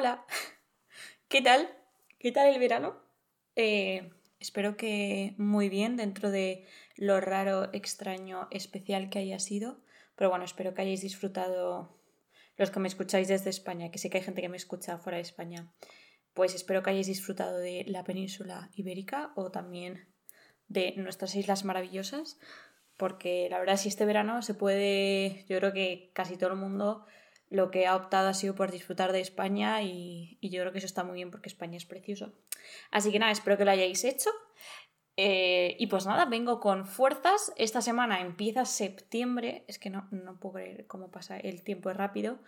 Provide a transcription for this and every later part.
Hola, ¿qué tal? ¿Qué tal el verano? Eh, espero que muy bien dentro de lo raro, extraño, especial que haya sido. Pero bueno, espero que hayáis disfrutado los que me escucháis desde España, que sé que hay gente que me escucha fuera de España. Pues espero que hayáis disfrutado de la península ibérica o también de nuestras islas maravillosas, porque la verdad si este verano se puede, yo creo que casi todo el mundo lo que ha optado ha sido por disfrutar de España y, yo creo que eso está muy bien porque España es precioso. Así que nada, espero que lo hayáis hecho. Eh, y pues nada, vengo con fuerzas. Esta semana empieza septiembre. Es que no, no puedo creer cómo pasa el tiempo rápido.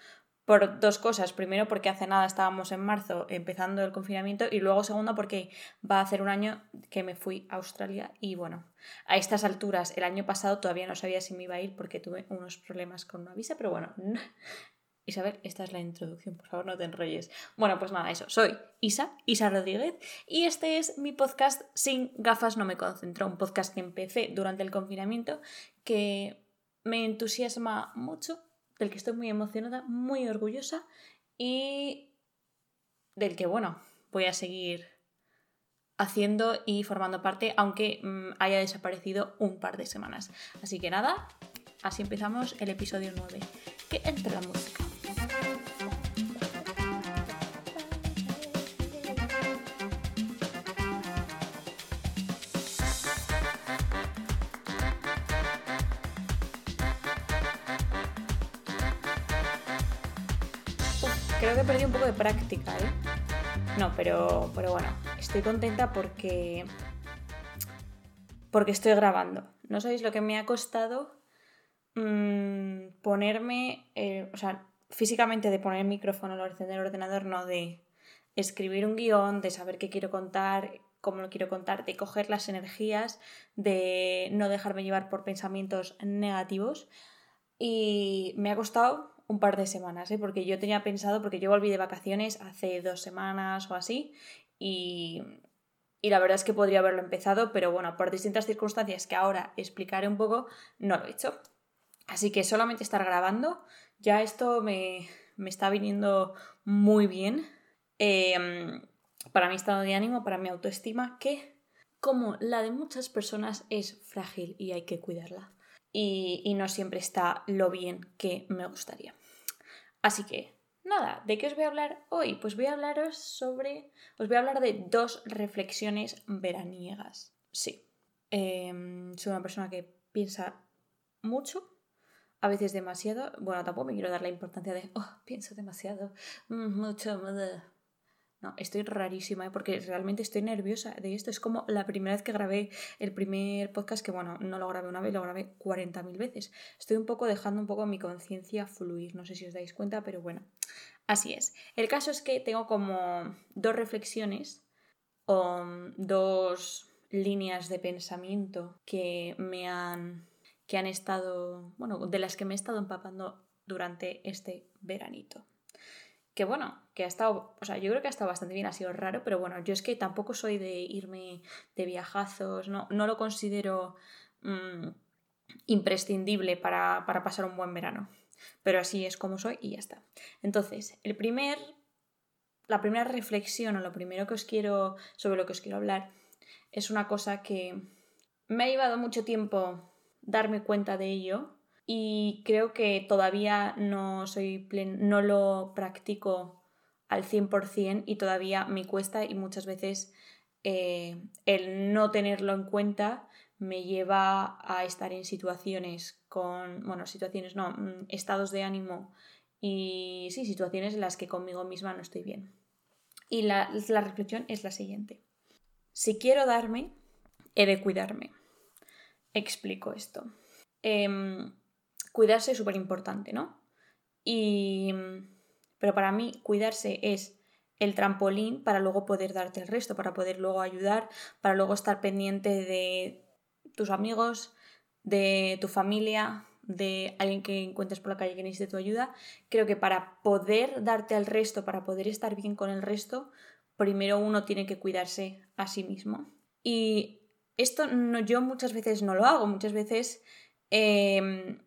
Por dos cosas. Primero, porque hace nada estábamos en marzo empezando el confinamiento. Y luego, segundo, porque va a hacer un año que me fui a Australia. Y bueno, a estas alturas, el año pasado todavía no sabía si me iba a ir porque tuve unos problemas con una visa. Pero bueno, Isabel, esta es la introducción, por favor no te enrolles. Bueno, pues nada, eso, soy Isa, Isa Rodríguez, y este es mi podcast Sin gafas no me concentro, un podcast que empecé durante el confinamiento que me entusiasma mucho, del que estoy muy emocionada, muy orgullosa y del que, bueno, voy a seguir haciendo y formando parte, aunque mm, haya desaparecido un par de semanas. Así que nada, así empezamos el episodio 9. Que entre la música. Que perdido un poco de práctica, ¿eh? No, pero, pero bueno, estoy contenta porque, porque estoy grabando. No sabéis lo que me ha costado mm, ponerme, eh, o sea, físicamente de poner el micrófono o encender el ordenador, no de escribir un guion, de saber qué quiero contar, cómo lo quiero contar, de coger las energías, de no dejarme llevar por pensamientos negativos. Y me ha costado un par de semanas, ¿eh? porque yo tenía pensado, porque yo volví de vacaciones hace dos semanas o así, y, y la verdad es que podría haberlo empezado, pero bueno, por distintas circunstancias que ahora explicaré un poco, no lo he hecho. Así que solamente estar grabando, ya esto me, me está viniendo muy bien em, para mi estado de ánimo, para mi autoestima, que como la de muchas personas es frágil y hay que cuidarla. Y, y no siempre está lo bien que me gustaría. Así que, nada, ¿de qué os voy a hablar hoy? Pues voy a hablaros sobre. Os voy a hablar de dos reflexiones veraniegas. Sí. Em, soy una persona que piensa mucho, a veces demasiado. Bueno, tampoco me quiero dar la importancia de, oh, pienso demasiado, mucho. No, estoy rarísima, ¿eh? porque realmente estoy nerviosa de esto. Es como la primera vez que grabé el primer podcast, que bueno, no lo grabé una vez, lo grabé 40.000 veces. Estoy un poco dejando un poco mi conciencia fluir, no sé si os dais cuenta, pero bueno, así es. El caso es que tengo como dos reflexiones o dos líneas de pensamiento que me han que han estado, bueno, de las que me he estado empapando durante este veranito que bueno, que ha estado, o sea, yo creo que ha estado bastante bien, ha sido raro, pero bueno, yo es que tampoco soy de irme de viajazos, no, no lo considero mm, imprescindible para, para pasar un buen verano, pero así es como soy y ya está. Entonces, el primer, la primera reflexión o lo primero que os quiero, sobre lo que os quiero hablar, es una cosa que me ha llevado mucho tiempo darme cuenta de ello, y creo que todavía no soy no lo practico al 100% y todavía me cuesta y muchas veces eh, el no tenerlo en cuenta me lleva a estar en situaciones con, bueno, situaciones no, mm, estados de ánimo y sí, situaciones en las que conmigo misma no estoy bien. Y la, reflexión es la siguiente. Si quiero darme, he de cuidarme. Explico esto. Em, cuidarse es súper importante, ¿no? Y... Pero para mí cuidarse es el trampolín para luego poder darte el resto, para poder luego ayudar, para luego estar pendiente de tus amigos, de tu familia, de alguien que encuentres por la calle que necesite tu ayuda. Creo que para poder darte el resto, para poder estar bien con el resto, primero uno tiene que cuidarse a sí mismo. Y esto no, yo muchas veces no lo hago, muchas veces em,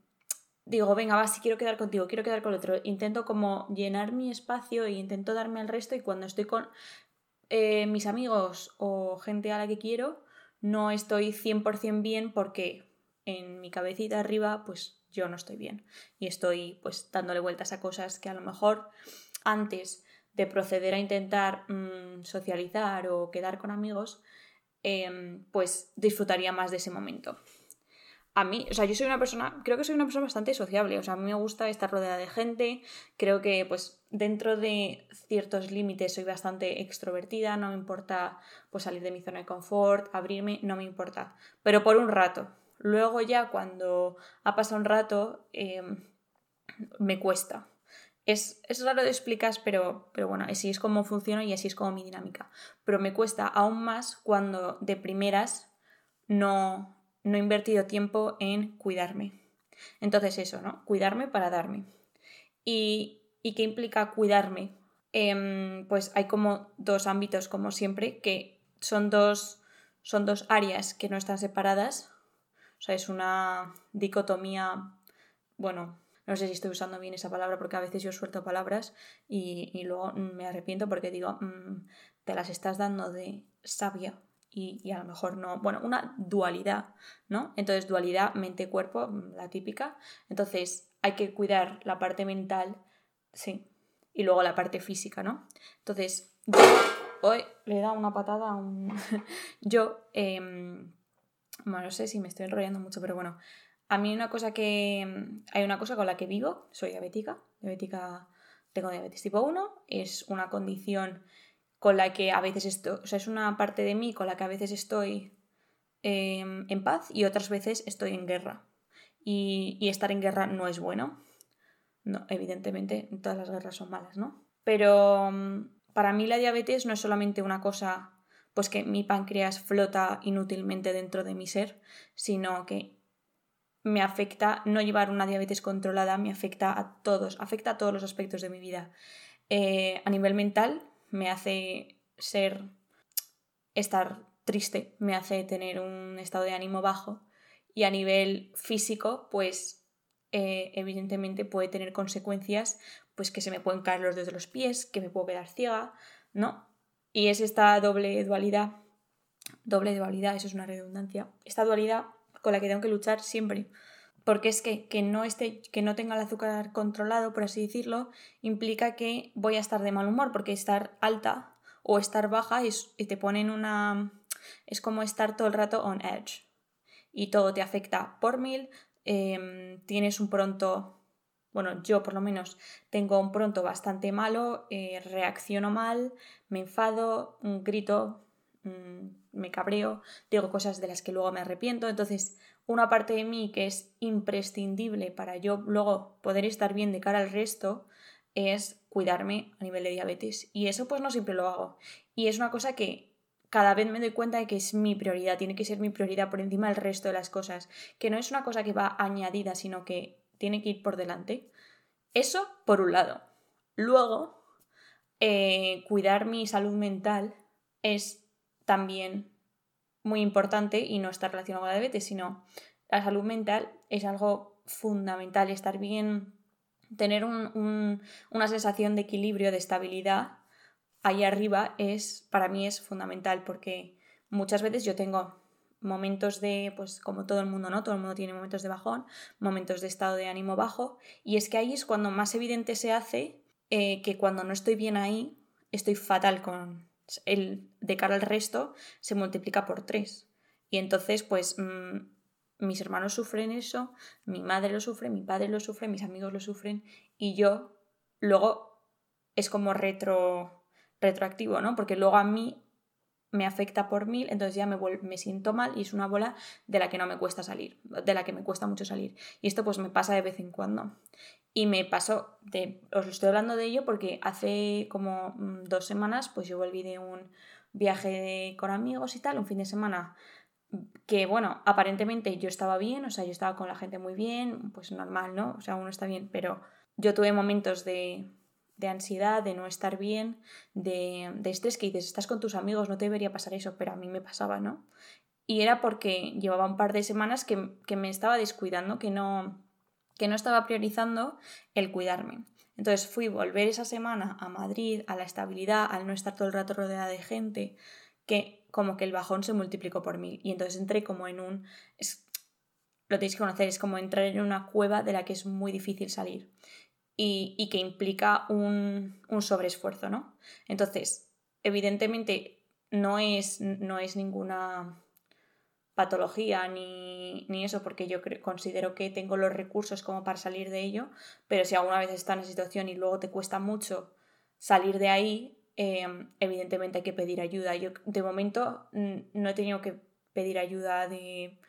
digo, venga, va, si quiero quedar contigo, quiero quedar con el otro. Intento como llenar mi espacio e intento darme al resto y cuando estoy con eh, mis amigos o gente a la que quiero, no estoy 100% bien porque en mi cabecita arriba, pues yo no estoy bien. Y estoy pues dándole vueltas a cosas que a lo mejor antes de proceder a intentar mm, socializar o quedar con amigos, em, pues disfrutaría más de ese momento a mí, o sea, yo soy una persona, creo que soy una persona bastante sociable, o sea, a mí me gusta estar rodeada de gente, creo que pues dentro de ciertos límites soy bastante extrovertida, no me importa pues salir de mi zona de confort, abrirme, no me importa, pero por un rato. Luego ya cuando ha pasado un rato, em, me cuesta. Es, es, raro de explicar, pero, pero bueno, así es como funciona y así es como mi dinámica. Pero me cuesta aún más cuando de primeras no, no he invertido tiempo en cuidarme. Entonces eso, ¿no? Cuidarme para darme. ¿Y, qué implica cuidarme? Em, pues hay como dos ámbitos, como siempre, que son dos, son dos áreas que no están separadas. O sea, es una dicotomía, bueno, no sé si estoy usando bien esa palabra porque a veces yo suelto palabras y, luego me arrepiento porque digo, mm, te las estás dando de sabia y, a lo mejor no, bueno, una dualidad, ¿no? Entonces, dualidad mente-cuerpo, mm, la típica. Entonces, hay que cuidar la parte mental, sí, y luego la parte física, ¿no? Entonces, yo hoy le he dado una patada a un... yo, em, bueno, no sé si me estoy enrollando mucho, pero bueno, a mí una cosa que... Hay una cosa con la que vivo, soy diabética, diabética, tengo diabetes tipo 1, es una condición con la que a veces estoy, o sea, es una parte de mí con la que a veces estoy em, en paz y otras veces estoy en guerra. Y, estar en guerra no es bueno. No, evidentemente, todas las guerras son malas, ¿no? Pero mm, para mí la diabetes no es solamente una cosa, pues que mi páncreas flota inútilmente dentro de mi ser, sino que me afecta, no llevar una diabetes controlada me afecta a todos, afecta a todos los aspectos de mi vida. Eh, a nivel mental, me hace ser, estar triste, me hace tener un estado de ánimo bajo y a nivel físico, pues eh, evidentemente puede tener consecuencias, pues que se me pueden caer los dedos de los pies, que me puedo quedar ciega, ¿no? Y es esta doble dualidad, doble dualidad, eso es una redundancia, esta dualidad con la que tengo que luchar siempre porque es que, que, no esté, que no tenga el azúcar controlado, por así decirlo, implica que voy a estar de mal humor, porque estar alta o estar baja es, y te ponen una... es como estar todo el rato on edge. Y todo te afecta por mil, em, tienes un pronto, bueno, yo por lo menos tengo un pronto bastante malo, eh, reacciono mal, me enfado, grito, mm, me cabreo, digo cosas de las que luego me arrepiento, entonces una parte de mí que es imprescindible para yo luego poder estar bien de cara al resto es cuidarme a nivel de diabetes. Y eso pues no siempre lo hago. Y es una cosa que cada vez me doy cuenta de que es mi prioridad, tiene que ser mi prioridad por encima del resto de las cosas, que no es una cosa que va añadida, sino que tiene que ir por delante. Eso por un lado. Luego, eh, cuidar mi salud mental es también muy importante y no está relacionado con la diabetes, sino la salud mental es algo fundamental, estar bien, tener una sensación de equilibrio, de estabilidad ahí arriba es, para mí es fundamental porque muchas veces yo tengo momentos de, pues como todo el mundo, ¿no? Todo el mundo tiene momentos de bajón, momentos de estado de ánimo bajo y es que ahí es cuando más evidente se hace eh, que cuando no estoy bien ahí, estoy fatal con, el, de cara al resto se multiplica por tres. Y entonces, pues, mm, mis hermanos sufren eso, mi madre lo sufre, mi padre lo sufre, mis amigos lo sufren, y yo luego es como retro, retroactivo, ¿no? Porque luego a mí me afecta por mil, entonces ya me, me siento mal y es una bola de la que no me cuesta salir, de la que me cuesta mucho salir. Y esto pues me pasa de vez en cuando. Y me pasó, de, os estoy hablando de ello porque hace como mm, dos semanas pues yo volví de un viaje con amigos y tal, un fin de semana que bueno, aparentemente yo estaba bien, o sea, yo estaba con la gente muy bien, pues normal, ¿no? O sea, uno está bien, pero yo tuve momentos de, de ansiedad, de no estar bien, de, de estrés que dices, estás con tus amigos, no te debería pasar eso, pero a mí me pasaba, ¿no? Y era porque llevaba un par de semanas que, que me estaba descuidando, que no, que no estaba priorizando el cuidarme. Entonces fui volver esa semana a Madrid, a la estabilidad, al no estar todo el rato rodeada de gente, que como que el bajón se multiplicó por mil. Y entonces entré como en un... lo tenéis que conocer, es como entrar en una cueva de la que es muy difícil salir. Y, que implica un, un sobreesfuerzo, ¿no? Entonces, evidentemente no es, no es ninguna patología ni, eso, porque yo considero que tengo los recursos como para salir de ello, pero si alguna vez estás en esa situación y luego te cuesta mucho salir de ahí, em, evidentemente hay que pedir ayuda. Yo de momento no he tenido que pedir ayuda de,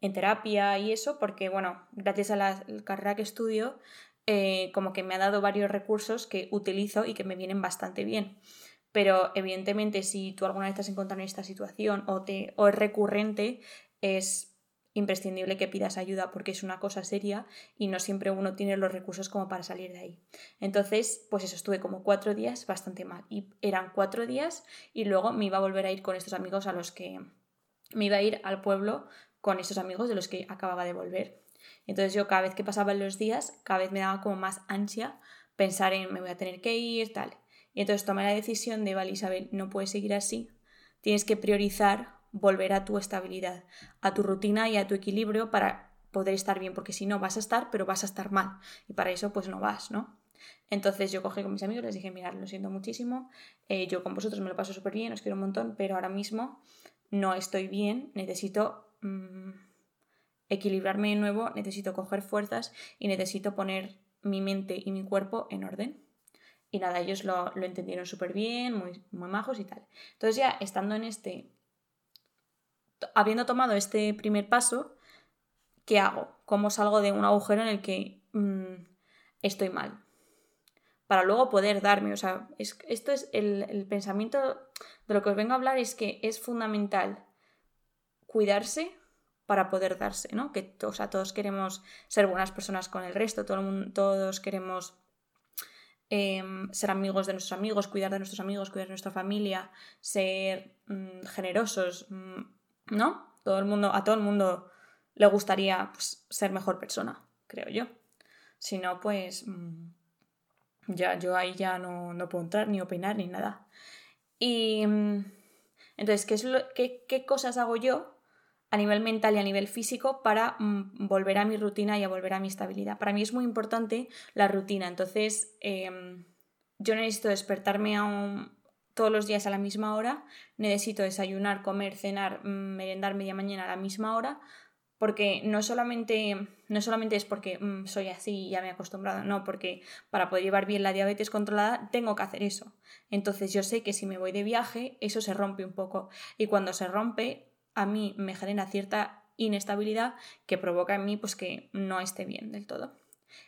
en terapia y eso, porque bueno, gracias a la carrera que estudio, eh, como que me ha dado varios recursos que utilizo y que me vienen bastante bien. Pero evidentemente si tú alguna vez te has encontrado en esta situación o, te, o es recurrente, es imprescindible que pidas ayuda porque es una cosa seria y no siempre uno tiene los recursos como para salir de ahí. Entonces, pues eso, estuve como cuatro días bastante mal. Y eran cuatro días y luego me iba a volver a ir con estos amigos a los que me iba a ir al pueblo con esos amigos de los que acababa de volver. Entonces yo cada vez que pasaban los días, cada vez me daba como más ansia pensar en me voy a tener que ir, tal. Y entonces tomé la decisión de, vale, Isabel, no puedes seguir así, tienes que priorizar volver a tu estabilidad, a tu rutina y a tu equilibrio para poder estar bien, porque si no vas a estar, pero vas a estar mal. Y para eso pues no vas, ¿no? Entonces yo cogí con mis amigos, les dije, mirad, lo siento muchísimo, eh, yo con vosotros me lo paso súper bien, os quiero un montón, pero ahora mismo no estoy bien, necesito mm, equilibrarme de nuevo, necesito coger fuerzas y necesito poner mi mente y mi cuerpo en orden. Y nada, ellos lo, entendieron súper bien, muy, muy majos y tal. Entonces ya estando en este, habiendo tomado este primer paso, ¿qué hago? ¿Cómo salgo de un agujero en el que mm, estoy mal? Para luego poder darme, o sea, esto es el, el pensamiento de lo que os vengo a hablar, es que es fundamental cuidarse para poder darse, ¿no? Que o sea, todos queremos ser buenas personas con el resto, todo el mundo, todos queremos Em, ser amigos de nuestros amigos, cuidar de nuestros amigos, cuidar de nuestra familia, ser mm, generosos, mm, ¿no? Todo el mundo, a todo el mundo le gustaría pues, ser mejor persona, creo yo. Si no, pues mm, ya yo ahí ya no, no, puedo entrar ni opinar ni nada. Y entonces, ¿qué, es lo, qué, qué cosas hago yo a nivel mental y a nivel físico para mm, volver a mi rutina y a volver a mi estabilidad. Para mí es muy importante la rutina, entonces em, yo necesito despertarme todos los días a la misma hora, necesito desayunar, comer, cenar, mm, merendar media mañana a la misma hora, porque no solamente, no solamente es porque mm, soy así y ya me he acostumbrado, no, porque para poder llevar bien la diabetes controlada tengo que hacer eso. Entonces yo sé que si me voy de viaje, eso se rompe un poco. Y cuando se rompe, a mí me genera cierta inestabilidad que provoca en mí pues que no esté bien del todo.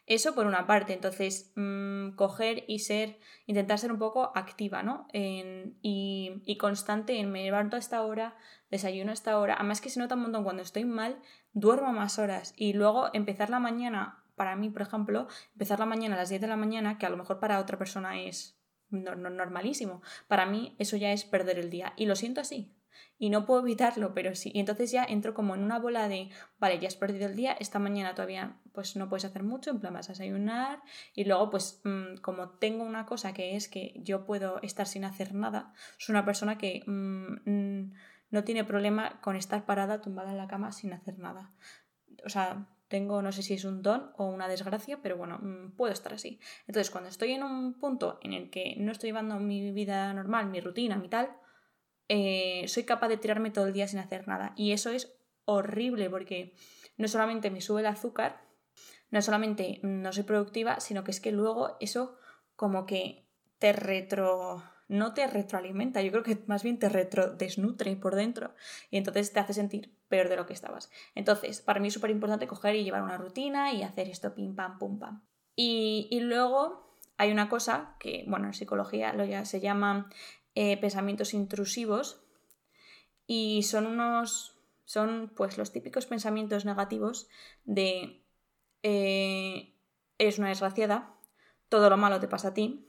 Eso por una parte, entonces mm, coger y ser, intentar ser un poco activa, ¿no? y, constante en me levanto a esta hora, desayuno a esta hora. Además que se nota un montón cuando estoy mal, duermo más horas y luego empezar la mañana, para mí, por ejemplo, empezar la mañana a las 10 de la mañana, que a lo mejor para otra persona es normalísimo, para mí eso ya es perder el día y lo siento así, y no puedo evitarlo, pero sí. Y entonces ya entro como en una bola de, vale, ya has perdido el día, esta mañana todavía pues no puedes hacer mucho, en plan vas a desayunar y luego pues mm, como tengo una cosa que es que yo puedo estar sin hacer nada, soy una persona que mm, mm, no tiene problema con estar parada tumbada en la cama sin hacer nada. O sea, tengo, no sé si es un don o una desgracia, pero bueno, puedo estar así. Entonces, cuando estoy en un punto en el que no estoy llevando mi vida normal, mi rutina, mi tal, eh, soy capaz de tirarme todo el día sin hacer nada. Y eso es horrible porque no solamente me sube el azúcar, no solamente no soy productiva, sino que es que luego eso como que te retro no te retroalimenta, yo creo que más bien te retrodesnutre por dentro y entonces te hace sentir peor de lo que estabas. Entonces, para mí es súper importante coger y llevar una rutina y hacer esto pim pam pum pam. Y, y luego hay una cosa que, bueno, en psicología lo ya se llama eh, pensamientos intrusivos y son unos, son pues los típicos pensamientos negativos de eh, eres una desgraciada, todo lo malo te pasa a ti,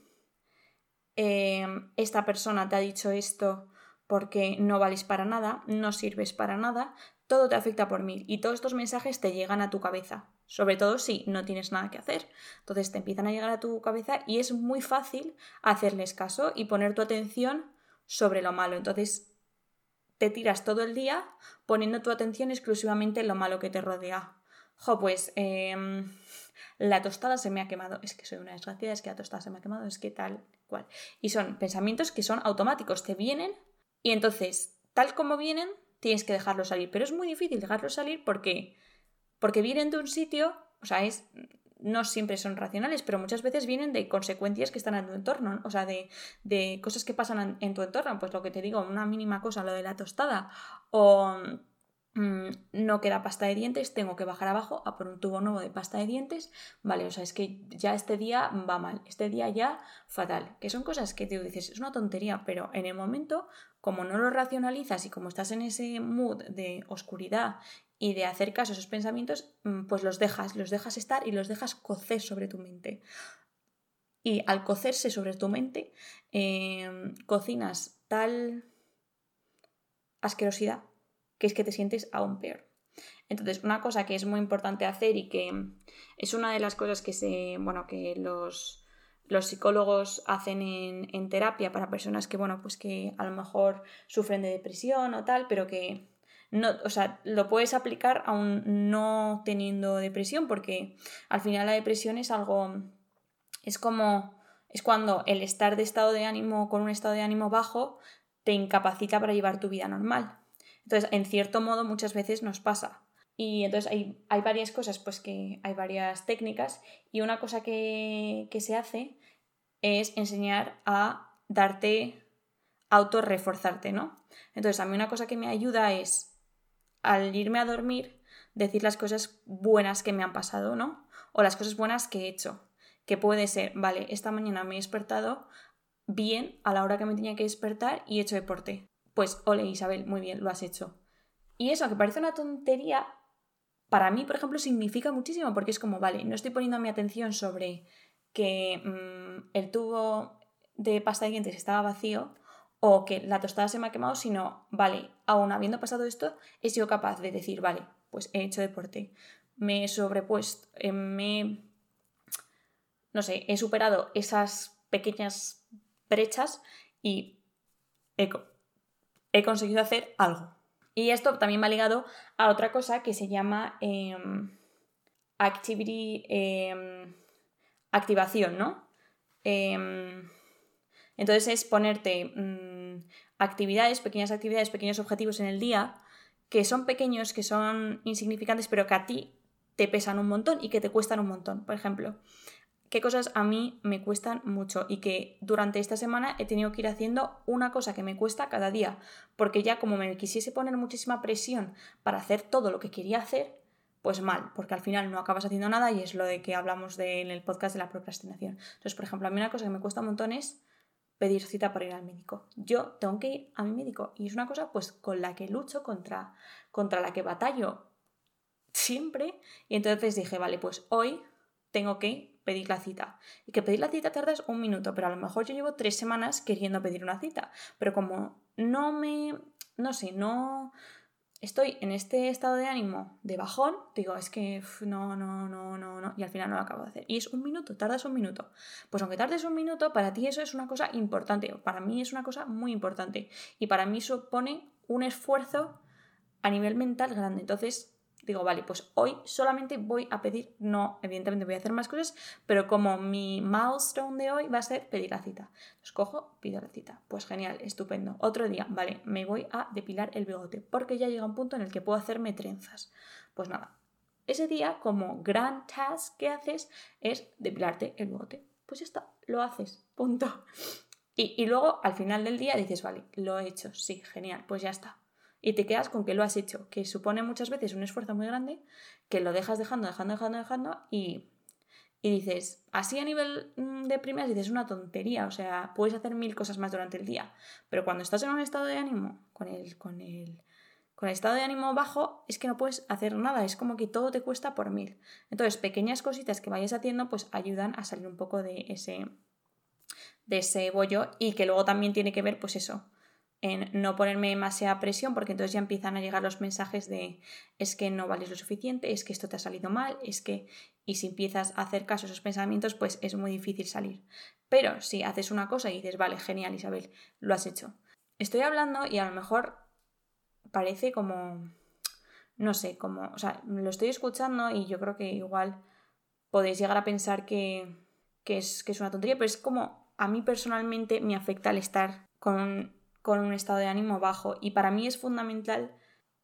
eh, esta persona te ha dicho esto porque no vales para nada, no sirves para nada, todo te afecta por mil y todos estos mensajes te llegan a tu cabeza sobre todo si no tienes nada que hacer. Entonces te empiezan a llegar a tu cabeza y es muy fácil hacerles caso y poner tu atención sobre lo malo. Entonces te tiras todo el día poniendo tu atención exclusivamente en lo malo que te rodea. Jo, pues em, la tostada se me ha quemado. Es que soy una desgraciada, es que la tostada se me ha quemado, es que tal, cual. Y son pensamientos que son automáticos, te vienen y entonces, tal como vienen, tienes que dejarlos salir. Pero es muy difícil dejarlos salir porque porque vienen de un sitio, o sea, es, no siempre son racionales, pero muchas veces vienen de consecuencias que están en tu entorno, o sea, de, de cosas que pasan en, tu entorno, pues lo que te digo, una mínima cosa, lo de la tostada, o mm, no queda pasta de dientes, tengo que bajar abajo a por un tubo nuevo de pasta de dientes, vale, o sea, es que ya este día va mal, este día ya fatal, que son cosas que te dices, es una tontería, pero en el momento, como no lo racionalizas y como estás en ese mood de oscuridad y de hacer caso a esos pensamientos, mm, pues los dejas, los dejas estar y los dejas cocer sobre tu mente. Y al cocerse sobre tu mente, em, cocinas tal asquerosidad que es que te sientes aún peor. Entonces, una cosa que es muy importante hacer y que es una de las cosas que se, bueno, que los, los psicólogos hacen en, en, terapia para personas que, bueno, pues que a lo mejor sufren de depresión o tal, pero que no, o sea, lo puedes aplicar aún no teniendo depresión, porque al final la depresión es algo, es como, es cuando el estar de estado de ánimo con un estado de ánimo bajo te incapacita para llevar tu vida normal. Entonces, en cierto modo, muchas veces nos pasa. Y entonces hay, hay varias cosas, pues que hay varias técnicas, y una cosa que, que se hace es enseñar a darte, autorreforzarte, ¿no? Entonces, a mí una cosa que me ayuda es al irme a dormir, decir las cosas buenas que me han pasado, ¿no? O las cosas buenas que he hecho. Que puede ser, vale, esta mañana me he despertado bien a la hora que me tenía que despertar y he hecho deporte. Pues, ole Isabel, muy bien, lo has hecho. Y eso, que parece una tontería, para mí, por ejemplo, significa muchísimo porque es como, vale, no estoy poniendo mi atención sobre que mm, el tubo de pasta de dientes estaba vacío o que la tostada se me ha quemado, sino, vale, aún habiendo pasado esto, he sido capaz de decir, vale, pues he hecho deporte, me he sobrepuesto, eh, me... no sé, he superado esas pequeñas brechas y he, conseguido hacer algo. Y esto también me ha ligado a otra cosa que se llama em, activity, em, activación, ¿no? Em, entonces es ponerte mm, actividades, pequeñas actividades, pequeños objetivos en el día, que son pequeños, que son insignificantes, pero que a ti te pesan un montón y que te cuestan un montón. Por ejemplo, qué cosas a mí me cuestan mucho y que durante esta semana he tenido que ir haciendo una cosa que me cuesta cada día, porque ya como me quisiese poner muchísima presión para hacer todo lo que quería hacer, pues mal, porque al final no acabas haciendo nada y es lo de que hablamos en el podcast de la procrastinación. Entonces, por ejemplo, a mí una cosa que me cuesta un montón es pedir cita para ir al médico. Yo tengo que ir a mi médico y es una cosa pues con la que lucho, contra, contra la que batallo siempre. Y entonces dije, vale, pues hoy tengo que pedir la cita. Y que pedir la cita tardas un minuto, pero a lo mejor yo llevo tres semanas queriendo pedir una cita. Pero como no me, no sé, no, estoy en este estado de ánimo de bajón, digo, es que no, no, no, no, no, y al final no lo acabo de hacer. Y es un minuto, tardas un minuto. Pues aunque tardes un minuto, para ti eso es una cosa importante, para mí es una cosa muy importante. Y para mí supone un esfuerzo a nivel mental grande. Entonces, digo, vale, pues hoy solamente voy a pedir, no, evidentemente voy a hacer más cosas, pero como mi milestone de hoy va a ser pedir la cita. Entonces cojo, pido la cita. Pues genial, estupendo. Otro día, vale, me voy a depilar el bigote, porque ya llega un punto en el que puedo hacerme trenzas. Pues nada, ese día como gran task que haces es depilarte el bigote. Pues ya está, lo haces, punto. Y, y luego al final del día dices, vale, lo he hecho, sí, genial, pues ya está y te quedas con que lo has hecho, que supone muchas veces un esfuerzo muy grande, que lo dejas dejando, dejando, dejando, dejando y, y dices, así a nivel mm, de primeras dices una tontería, o sea, puedes hacer mil cosas más durante el día, pero cuando estás en un estado de ánimo, con el, con el, con el estado de ánimo bajo, es que no puedes hacer nada, es como que todo te cuesta por mil. Entonces, pequeñas cositas que vayas haciendo, pues ayudan a salir un poco de ese, de ese bollo y que luego también tiene que ver, pues eso, en no ponerme demasiada presión porque entonces ya empiezan a llegar los mensajes de es que no vales lo suficiente, es que esto te ha salido mal, es que... Y si empiezas a hacer caso a esos pensamientos, pues es muy difícil salir. Pero si haces una cosa y dices, vale, genial Isabel, lo has hecho. Estoy hablando y a lo mejor parece como, no sé, como, o sea, lo estoy escuchando y yo creo que igual podéis llegar a pensar que, que, es, que es una tontería, pero es como a mí personalmente me afecta el estar con con un estado de ánimo bajo. Y para mí es fundamental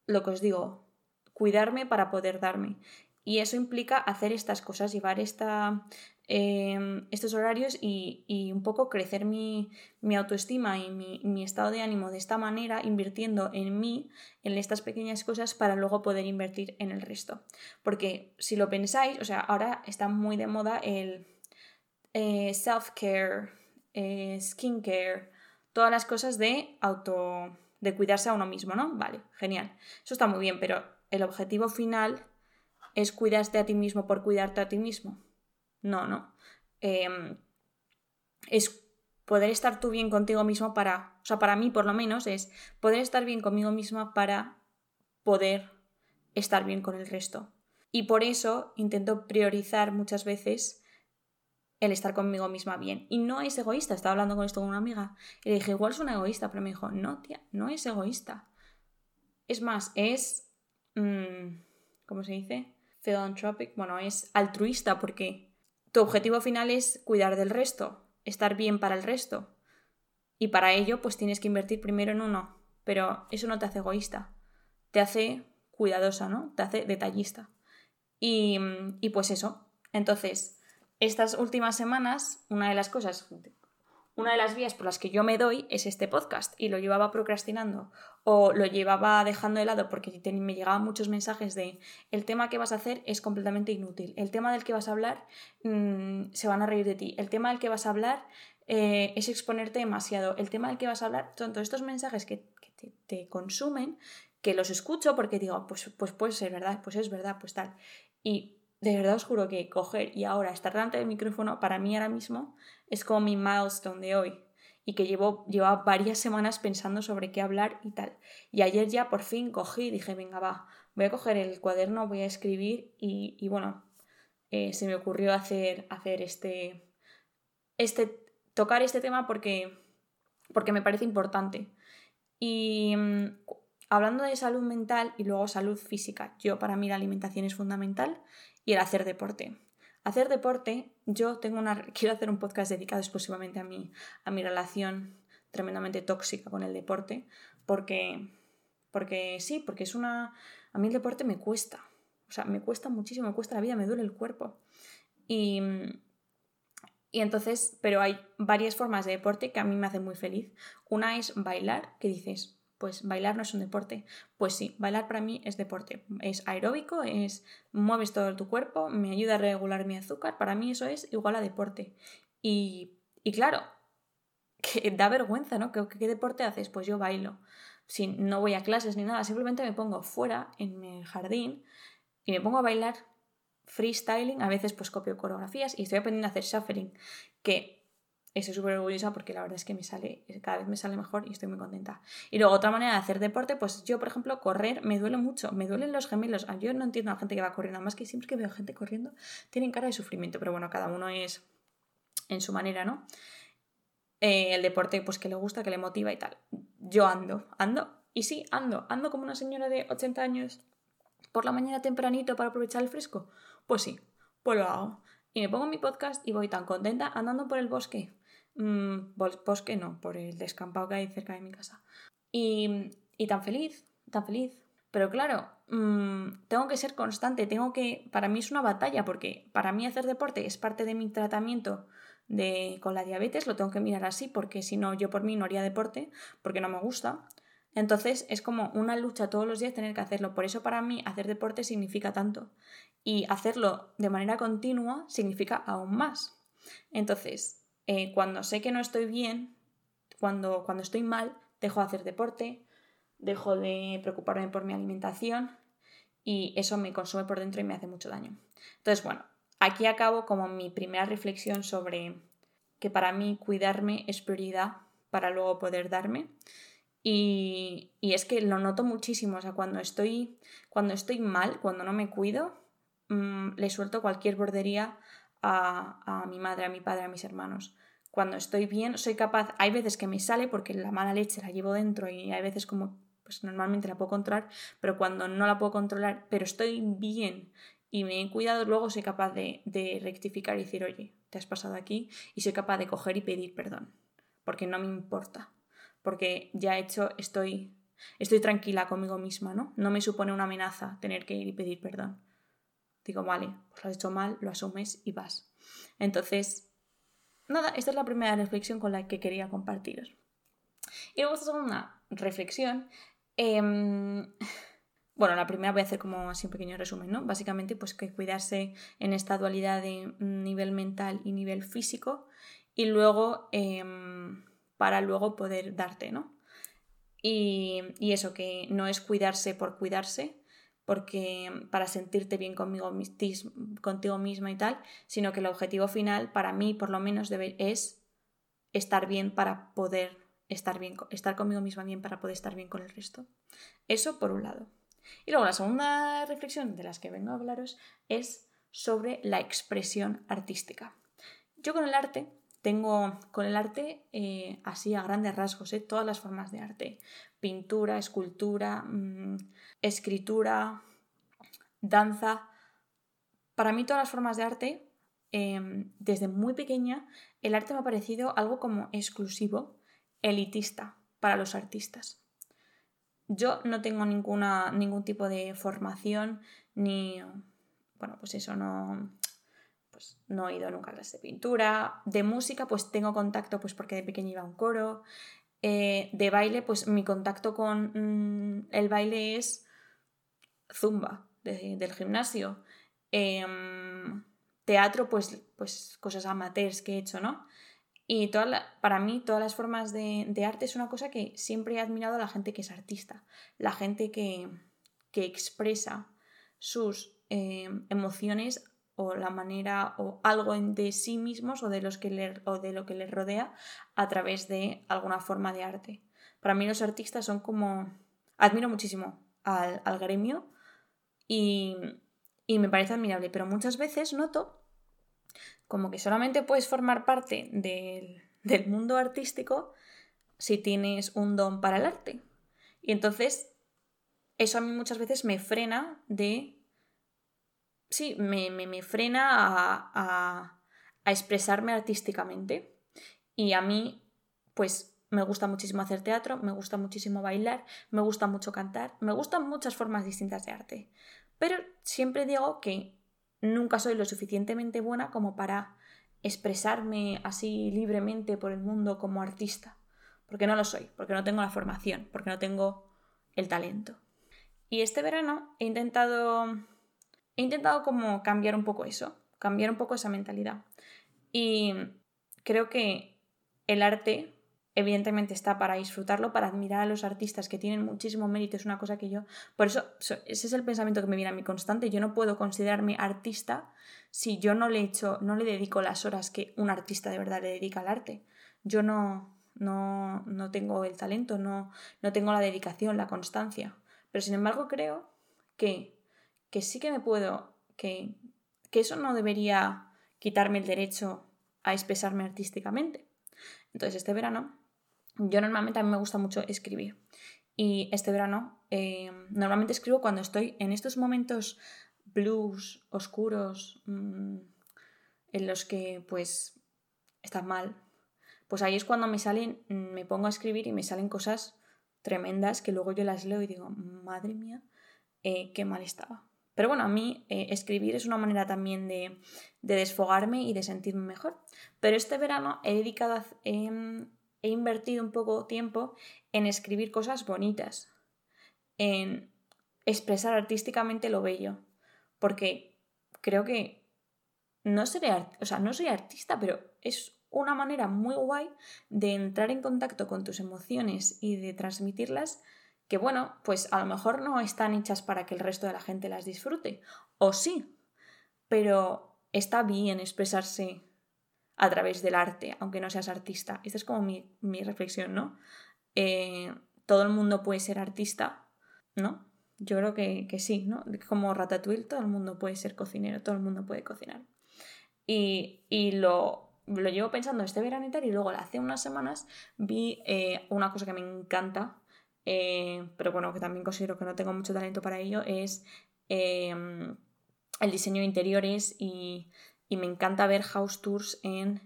lo que os digo, cuidarme para poder darme. Y eso implica hacer estas cosas, llevar esta, em, estos horarios y, un poco crecer mi, autoestima y mi, mi, estado de ánimo de esta manera, invirtiendo en mí, en estas pequeñas cosas, para luego poder invertir en el resto. Porque si lo pensáis, o sea, ahora está muy de moda el eh, self-care, eh, skincare, todas las cosas de auto de cuidarse a uno mismo, ¿no? Vale, genial. Eso está muy bien, pero el objetivo final es cuidarte a ti mismo por cuidarte a ti mismo. No, no. Em, es poder estar tú bien contigo mismo para, o sea, para mí por lo menos es poder estar bien conmigo misma para poder estar bien con el resto. Y por eso intento priorizar muchas veces el estar conmigo misma bien. Y no es egoísta. Estaba hablando con esto con una amiga y le dije, igual es una egoísta, pero me dijo, no, tía, no es egoísta. Es más, es... Mm, ¿Cómo se dice? Philanthropic. Bueno, es altruista porque tu objetivo final es cuidar del resto, estar bien para el resto. Y para ello, pues tienes que invertir primero en uno. Pero eso no te hace egoísta. Te hace cuidadosa, ¿no? Te hace detallista. Y, y pues eso. Entonces, estas últimas semanas, una de las cosas, una de las vías por las que yo me doy es este podcast y lo llevaba procrastinando o lo llevaba dejando de lado porque me llegaban muchos mensajes de el tema que vas a hacer es completamente inútil, el tema del que vas a hablar mm, se van a reír de ti, el tema del que vas a hablar eh, es exponerte demasiado, el tema del que vas a hablar, son todos estos mensajes que, te, te, consumen, que los escucho porque digo, pues, pues puede ser verdad, pues es verdad, pues tal. Y de verdad os juro que coger y ahora estar delante del micrófono para mí ahora mismo es como mi milestone de hoy y que llevo llevaba varias semanas pensando sobre qué hablar y tal. Y ayer ya por fin cogí y dije, venga, va, voy a coger el cuaderno, voy a escribir y, bueno, eh, se me ocurrió hacer, hacer este, este, tocar este tema porque, porque me parece importante. Y mm, hablando de salud mental y luego salud física, yo para mí la alimentación es fundamental y el hacer deporte. Hacer deporte, yo tengo una, quiero hacer un podcast dedicado exclusivamente a mi, a mi relación tremendamente tóxica con el deporte, porque, porque sí, porque es una, a mí el deporte me cuesta, o sea, me cuesta muchísimo, me cuesta la vida, me duele el cuerpo. Y, y entonces, pero hay varias formas de deporte que a mí me hacen muy feliz. Una es bailar, que dices, pues bailar no es un deporte. Pues sí, bailar para mí es deporte. Es aeróbico, es mueves todo tu cuerpo, me ayuda a regular mi azúcar. Para mí eso es igual a deporte. Y, y claro, que da vergüenza, ¿no? ¿Qué, ¿Qué, deporte haces? Pues yo bailo. Si no voy a clases ni nada, simplemente me pongo fuera en mi jardín y me pongo a bailar freestyling. A veces pues copio coreografías y estoy aprendiendo a hacer shuffling, que estoy súper orgullosa porque la verdad es que me sale, cada vez me sale mejor y estoy muy contenta. Y luego otra manera de hacer deporte, pues yo, por ejemplo, correr me duele mucho, me duelen los gemelos. Ah, yo no entiendo a la gente que va corriendo, más que siempre que veo gente corriendo, tienen cara de sufrimiento, pero bueno, cada uno es en su manera, ¿no? Eh, el deporte, pues que le gusta, que le motiva y tal. Yo ando, ando, y sí, ando, ando como una señora de 80 años por la mañana tempranito para aprovechar el fresco. Pues sí, pues lo hago. Y me pongo mi podcast y voy tan contenta andando por el bosque Mm, bosque no, por el descampado que hay cerca de mi casa. Y, y tan feliz, tan feliz. Pero claro, mm, tengo que ser constante, tengo que, para mí es una batalla, porque para mí hacer deporte es parte de mi tratamiento de, con la diabetes, lo tengo que mirar así, porque si no, yo por mí no haría deporte, porque no me gusta. Entonces es como una lucha todos los días tener que hacerlo. Por eso para mí hacer deporte significa tanto. Y hacerlo de manera continua significa aún más. Entonces, eh, cuando sé que no estoy bien, cuando, cuando estoy mal, dejo de hacer deporte, dejo de preocuparme por mi alimentación y eso me consume por dentro y me hace mucho daño. Entonces, bueno, aquí acabo como mi primera reflexión sobre que para mí cuidarme es prioridad para luego poder darme. Y, y, es que lo noto muchísimo, o sea, cuando estoy, cuando estoy mal, cuando no me cuido, mmm, le suelto cualquier bordería a, mi madre, a mi padre, a mis hermanos cuando estoy bien, soy capaz, hay veces que me sale porque la mala leche la llevo dentro y hay veces como, pues normalmente la puedo controlar, pero cuando no la puedo controlar, pero estoy bien y me he cuidado, luego soy capaz de, de rectificar y decir, oye, te has pasado aquí y soy capaz de coger y pedir perdón, porque no me importa, porque ya he hecho, estoy, estoy tranquila conmigo misma, ¿no? No me supone una amenaza tener que ir y pedir perdón. Digo, vale, pues lo has hecho mal, lo asumes y vas. Entonces, nada, esta es la primera reflexión con la que quería compartiros. Y luego esta segunda reflexión. Em, bueno, la primera voy a hacer como así un pequeño resumen, ¿no? Básicamente, pues que cuidarse en esta dualidad de nivel mental y nivel físico. Y luego, em, para luego poder darte, ¿no? Y, y eso, que no es cuidarse por cuidarse, porque para sentirte bien conmigo, contigo misma y tal, sino que el objetivo final para mí por lo menos debe, es estar bien para poder estar bien, estar conmigo misma bien para poder estar bien con el resto. Eso por un lado. Y luego la segunda reflexión de las que vengo a hablaros es sobre la expresión artística. Yo con el arte tengo con el arte eh, así a grandes rasgos, ¿eh? todas las formas de arte. Pintura, escultura, mmm, escritura, danza. Para mí todas las formas de arte, em, desde muy pequeña, el arte me ha parecido algo como exclusivo, elitista para los artistas. Yo no tengo ninguna, ningún tipo de formación ni, bueno, pues eso no, pues no he ido nunca a clase de pintura. De música, pues tengo contacto, pues porque de pequeña iba a un coro. Eh, de baile, pues mi contacto con mm, el baile es zumba del gimnasio. Em, teatro, pues, pues cosas amateurs que he hecho, ¿no? Y para mí todas las formas de, arte es una cosa que siempre he admirado a la gente que es artista, la gente que, expresa sus em, emociones o la manera o algo de sí mismos o de, los que o de lo que les rodea a través de alguna forma de arte. Para mí los artistas son como... Admiro muchísimo al, gremio y, me parece admirable, pero muchas veces noto como que solamente puedes formar parte del, del mundo artístico si tienes un don para el arte. Y entonces eso a mí muchas veces me frena de... Sí, me, me, frena a, a, a, expresarme artísticamente. Y a mí, pues me gusta muchísimo hacer teatro, me gusta muchísimo bailar, me gusta mucho cantar, me gustan muchas formas distintas de arte. Pero siempre digo que nunca soy lo suficientemente buena como para expresarme así libremente por el mundo como artista. Porque no lo soy, porque no tengo la formación, porque no tengo el talento. Y este verano he intentado, he intentado como cambiar un poco eso, cambiar un poco esa mentalidad. Y creo que el arte evidentemente está para disfrutarlo, para admirar a los artistas que tienen muchísimo mérito, es una cosa que yo, por eso ese es el pensamiento que me viene a mí constante, yo no puedo considerarme artista si yo no le echo, no le dedico las horas que un artista de verdad le dedica al arte. Yo no, no, no tengo el talento, no, no tengo la dedicación, la constancia, pero sin embargo creo que, que sí que me puedo, que, que eso no debería quitarme el derecho a expresarme artísticamente. Entonces este verano yo normalmente a mí me gusta mucho escribir. Y este verano eh, normalmente escribo cuando estoy en estos momentos blues, oscuros, mm, en los que pues estás mal. Pues ahí es cuando me salen, me pongo a escribir y me salen cosas tremendas que luego yo las leo y digo, madre mía, eh, qué mal estaba. Pero bueno, a mí eh, escribir es una manera también de, desfogarme y de sentirme mejor. Pero este verano he dedicado em, he invertido un poco tiempo en escribir cosas bonitas, en expresar artísticamente lo bello, porque creo que no seré, no soy artista, pero es una manera muy guay de entrar en contacto con tus emociones y de transmitirlas que bueno, pues a lo mejor no están hechas para que el resto de la gente las disfrute, o sí, pero está bien expresarse a través del arte, aunque no seas artista. Esta es como mi, reflexión, ¿no? Eh, todo el mundo puede ser artista, ¿no? Yo creo que, sí, ¿no? Como Ratatouille, todo el mundo puede ser cocinero, todo el mundo puede cocinar. Y, lo, lo, llevo pensando este verano y y luego hace unas semanas vi eh, una cosa que me encanta, eh, pero bueno, que también considero que no tengo mucho talento para ello, es em, el diseño de interiores y, me encanta ver house tours en,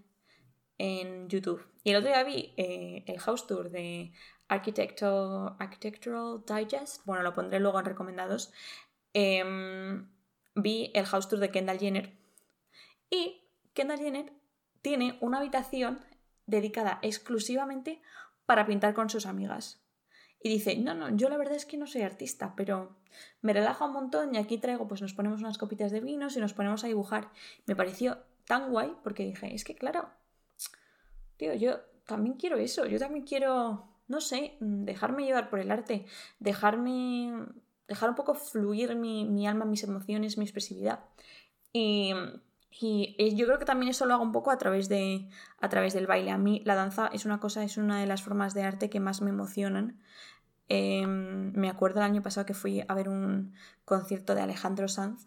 en YouTube. Y el otro día vi eh, el house tour de Architectural, Architectural Digest, bueno, lo pondré luego en recomendados, em, vi el house tour de Kendall Jenner y Kendall Jenner tiene una habitación dedicada exclusivamente para pintar con sus amigas. Y dice, no, no, yo la verdad es que no soy artista, pero me relaja un montón y aquí traigo, pues nos ponemos unas copitas de vinos y nos ponemos a dibujar. Me pareció tan guay porque dije, es que claro, tío, yo también quiero eso, yo también quiero no sé, dejarme llevar por el arte, dejarme, dejar un poco fluir mi, alma, mis emociones, mi expresividad. Y, yo creo que también eso lo hago un poco a través, de, a través del baile. A mí la danza es una cosa, es una de las formas de arte que más me emocionan. Em, me acuerdo el año pasado que fui a ver un concierto de Alejandro Sanz.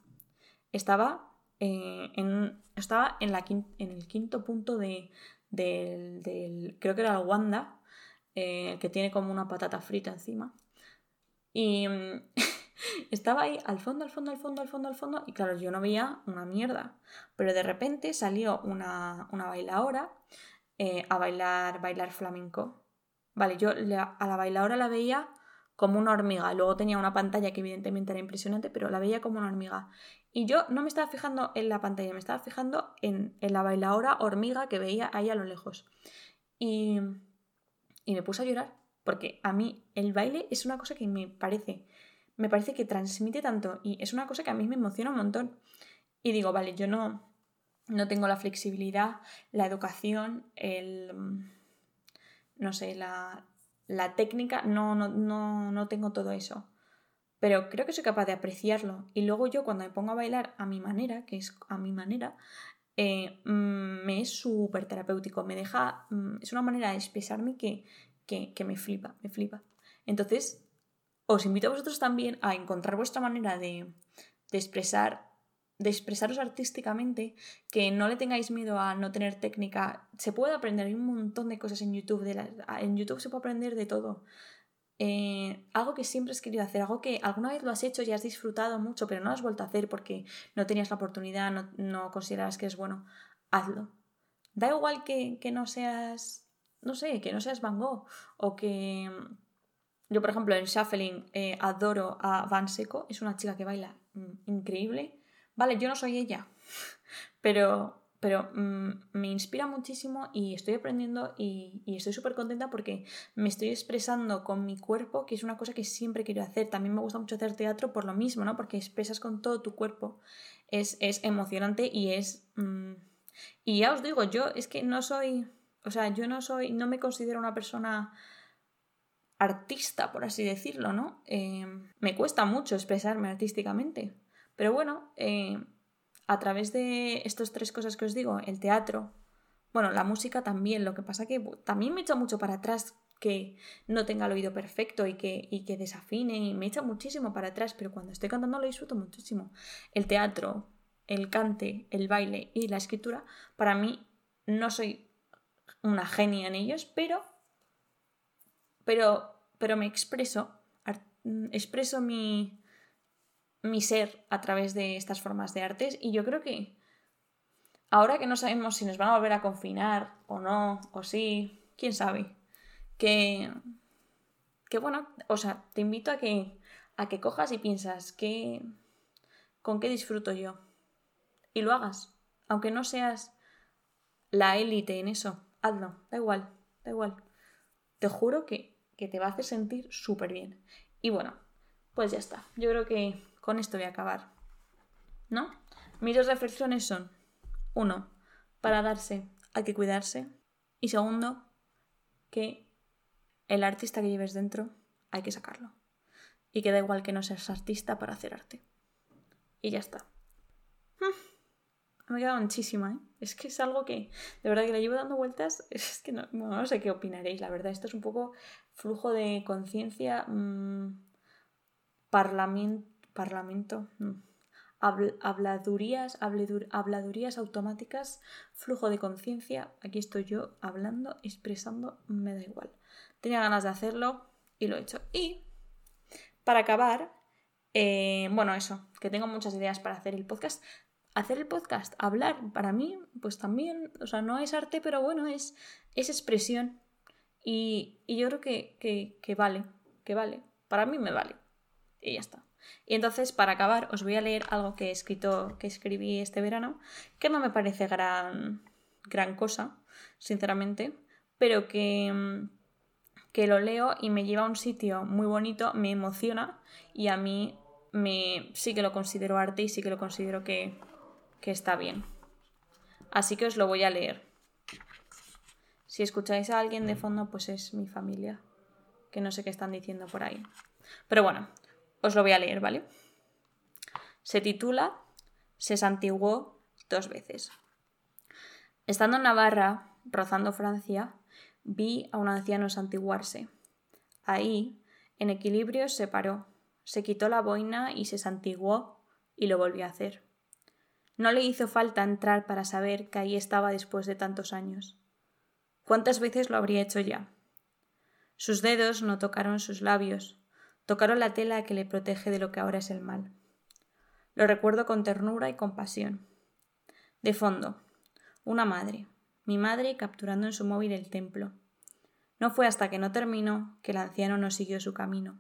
Estaba, eh, en, estaba en, la, en el quinto punto de, del, del, creo que era el Wanda, eh, que tiene como una patata frita encima. Y mm, estaba ahí al fondo, al fondo, al fondo, al fondo, al fondo, y claro, yo no veía una mierda. Pero de repente salió una, una bailadora eh, a bailar, bailar flamenco. Vale, yo a la bailadora la veía como una hormiga. Luego tenía una pantalla que evidentemente era impresionante, pero la veía como una hormiga. Y yo no me estaba fijando en la pantalla, me estaba fijando en, en la bailadora hormiga que veía ahí a lo lejos. Y y me puse a llorar, porque a mí el baile es una cosa que me parece, me parece que transmite tanto y es una cosa que a mí me emociona un montón. Y digo, vale, yo no, no tengo la flexibilidad, la educación, el, no sé, la, la técnica, no, no, no, no tengo todo eso. Pero creo que soy capaz de apreciarlo. Y luego yo cuando me pongo a bailar a mi manera, que es a mi manera, eh, mm, me es súper terapéutico, me deja, mm, es una manera de expresarme que, que, me flipa, me flipa. Entonces, os invito a vosotros también a encontrar vuestra manera de, de expresar de expresaros artísticamente, que no le tengáis miedo a no tener técnica. Se puede aprender, hay un montón de cosas en YouTube. De en YouTube se puede aprender de todo. Eh, algo que siempre has querido hacer, algo que alguna vez lo has hecho y has disfrutado mucho, pero no lo has vuelto a hacer porque no tenías la oportunidad, no, no consideras que es bueno, hazlo. Da igual que, no seas, no sé, que no seas Van Gogh o que... Yo, por ejemplo, en Shuffling eh, adoro a Van Seco, es una chica que baila mm, increíble. Vale, yo no soy ella, pero pero mm, me inspira muchísimo y estoy aprendiendo y, estoy súper contenta porque me estoy expresando con mi cuerpo, que es una cosa que siempre quiero hacer. También me gusta mucho hacer teatro por lo mismo, ¿no? Porque expresas con todo tu cuerpo. Es, emocionante y es... Mm, y ya os digo, yo es que no soy... O sea, yo no soy... No me considero una persona artista, por así decirlo, ¿no? Eh, me cuesta mucho expresarme artísticamente. Pero bueno, eh, a través de estas tres cosas que os digo, el teatro, bueno, la música también, lo que pasa que también me echa mucho para atrás que no tenga el oído perfecto y que, y que desafine y me echa muchísimo para atrás, pero cuando estoy cantando lo disfruto muchísimo. El teatro, el cante, el baile y la escritura, para mí no soy una genia en ellos, pero, pero, pero me expreso, expreso mi, mi ser a través de estas formas de artes y yo creo que ahora que no sabemos si nos van a volver a confinar o no, o sí, quién sabe, que, que bueno, o sea, te invito a que, a que cojas y piensas que, con qué disfruto yo y lo hagas, aunque no seas la élite en eso, hazlo, da igual, da igual. Te juro que, que te va a hacer sentir súper bien. Y bueno, pues ya está. Yo creo que con esto voy a acabar. ¿No? Mis dos reflexiones son, uno, para darse hay que cuidarse. Y segundo, que el artista que lleves dentro hay que sacarlo. Y que da igual que no seas artista para hacer arte. Y ya está. Me he quedado anchísima, ¿eh? Es que es algo que, de verdad, que le llevo dando vueltas. Es que no, no sé qué opinaréis, la verdad. Esto es un poco flujo de conciencia, mmm, parlamento, parlamento habladurías, habladurías automáticas, flujo de conciencia. Aquí estoy yo hablando, expresando, me da igual. Tenía ganas de hacerlo y lo he hecho. Y para acabar, eh, bueno, eso, que tengo muchas ideas para hacer el podcast hacer el podcast, hablar, para mí, pues también, o sea, no es arte, pero bueno, es, es expresión. Y, yo creo que, que, vale, que vale. Para mí me vale. Y ya está. Y entonces, para acabar, os voy a leer algo que he escrito, que escribí este verano, que no me parece gran, gran cosa, sinceramente, pero que, que lo leo y me lleva a un sitio muy bonito, me emociona y a mí me, sí que lo considero arte y sí que lo considero que, que está bien. Así que os lo voy a leer. Si escucháis a alguien de fondo, pues es mi familia, que no sé qué están diciendo por ahí. Pero bueno, os lo voy a leer, ¿vale? Se titula Se santiguó dos veces. Estando en Navarra, rozando Francia, vi a un anciano santiguarse. Ahí, en equilibrio, se paró, se quitó la boina y se santiguó y lo volvió a hacer. No le hizo falta entrar para saber que ahí estaba después de tantos años. ¿Cuántas veces lo habría hecho ya? Sus dedos no tocaron sus labios, tocaron la tela que le protege de lo que ahora es el mal. Lo recuerdo con ternura y compasión. De fondo, una madre, mi madre capturando en su móvil el templo. No fue hasta que no terminó que el anciano no siguió su camino.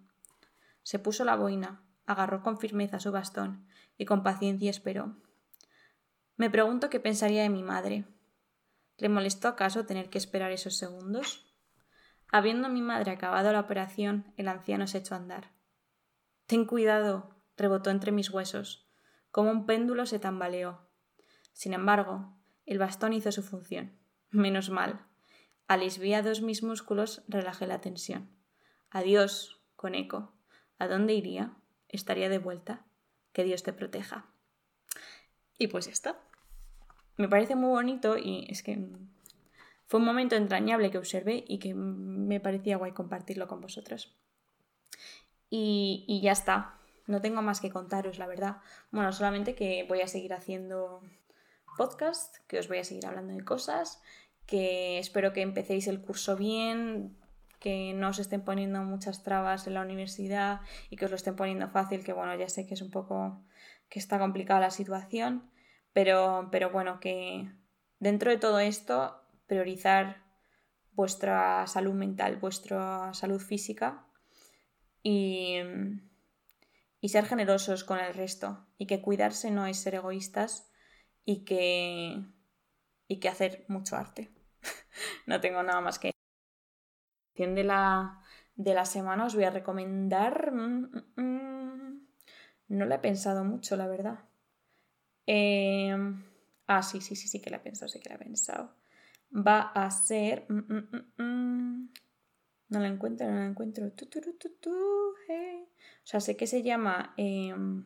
Se puso la boina, agarró con firmeza su bastón y con paciencia esperó. Me pregunto qué pensaría de mi madre. ¿Le molestó acaso tener que esperar esos segundos? Habiendo mi madre acabado la operación, el anciano se echó a andar. Ten cuidado, rebotó entre mis huesos. Como un péndulo se tambaleó. Sin embargo, el bastón hizo su función. Menos mal. Alisviados mis músculos, relajé la tensión. Adiós, con eco. ¿A dónde iría? ¿Estaría de vuelta? Que Dios te proteja. Y pues ya está. Me parece muy bonito y es que fue un momento entrañable que observé y que me parecía guay compartirlo con vosotros. Y, ya está. No tengo más que contaros, la verdad. Bueno, solamente que voy a seguir haciendo podcast, que os voy a seguir hablando de cosas, que espero que empecéis el curso bien, que no os estén poniendo muchas trabas en la universidad y que os lo estén poniendo fácil, que bueno, ya sé que es un poco que está complicada la situación, pero, pero bueno, que dentro de todo esto, priorizar vuestra salud mental, vuestra salud física y, y ser generosos con el resto y que cuidarse no es ser egoístas y que, y que hacer mucho arte. no tengo nada más que de la, de la semana os voy a recomendar mm, mm, mm, no la he pensado mucho, la verdad. Em, ah, sí, sí, sí, sí que la he pensado, sí que la he pensado. Va a ser... Mm, mm, mm, no la encuentro, no la encuentro. O sea, sé que se llama... Em,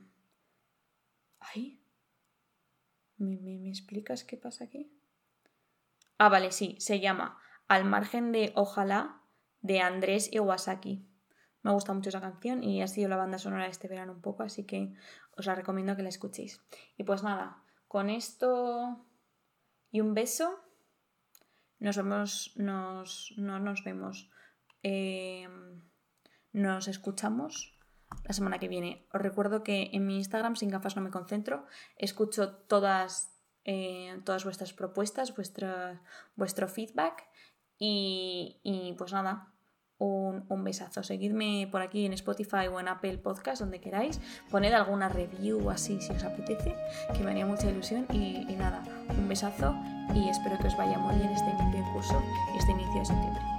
ay. ¿Me, me explicas qué pasa aquí? Ah, vale, sí, se llama Al margen de Ojalá de Andrés Iwasaki. Me gusta mucho esa canción y ha sido la banda sonora de este verano un poco, así que os la recomiendo que la escuchéis. Y pues nada, con esto y un beso, nos vemos, nos, no nos vemos, em, nos escuchamos la semana que viene. Os recuerdo que en mi Instagram, sin gafas no me concentro, escucho todas, eh, todas vuestras propuestas, vuestro feedback y, y pues nada, un, besazo. Seguidme por aquí en Spotify o en Apple Podcast, donde queráis. Poned alguna review así si os apetece, que me haría mucha ilusión. Y, nada, un besazo y espero que os vaya muy bien este inicio de curso y este inicio de septiembre.